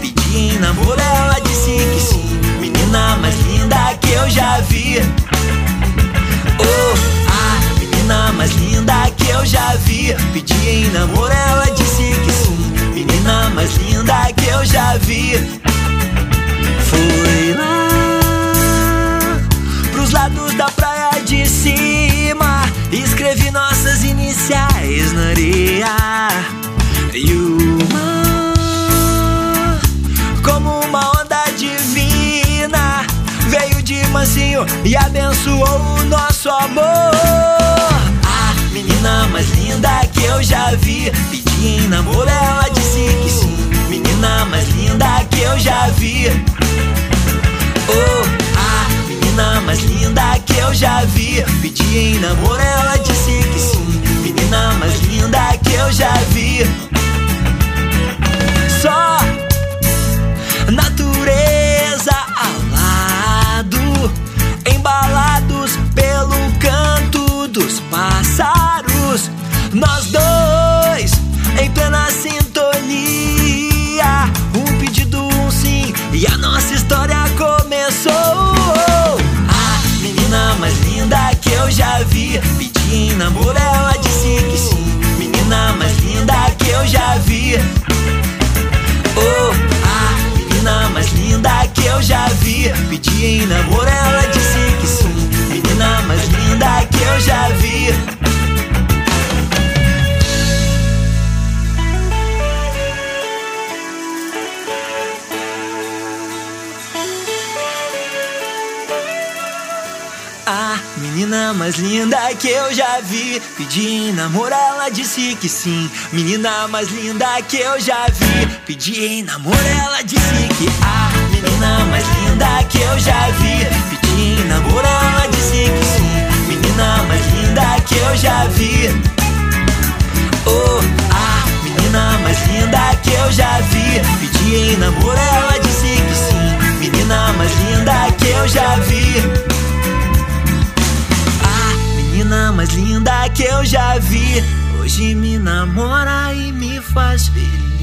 Pedi em namoro, ela disse que sim. Menina mais linda que eu já vi. Oh, a menina mais linda que eu já vi. Pedi em namoro, ela disse que sim. Menina mais linda que eu já vi. Foi lá pros lados da praia de cima. Escrevi nossas iniciais na areia. E o mansinho e abençoou o nosso amor. A menina mais linda que eu já vi, pedi em namoro, ela disse que sim. Menina mais linda que eu já vi. Oh, a menina mais linda que eu já vi, pedi em namoro, ela disse eu já vi, pedi namoro, ela disse que sim. Menina mais linda que eu já vi. Oh, a menina mais linda que eu já vi. Pedi namoro, menina mais linda que eu já vi. Pedi namoro, ela disse que sim. Menina mais linda que eu já vi. Pedi namoro, ela disse que A menina mais linda que eu já vi. Pedi namoro, ela disse que sim. Menina mais linda que eu já vi. Oh, a menina mais linda que eu já vi. Pedi namoro, ela já vi. Hoje me namora e me faz feliz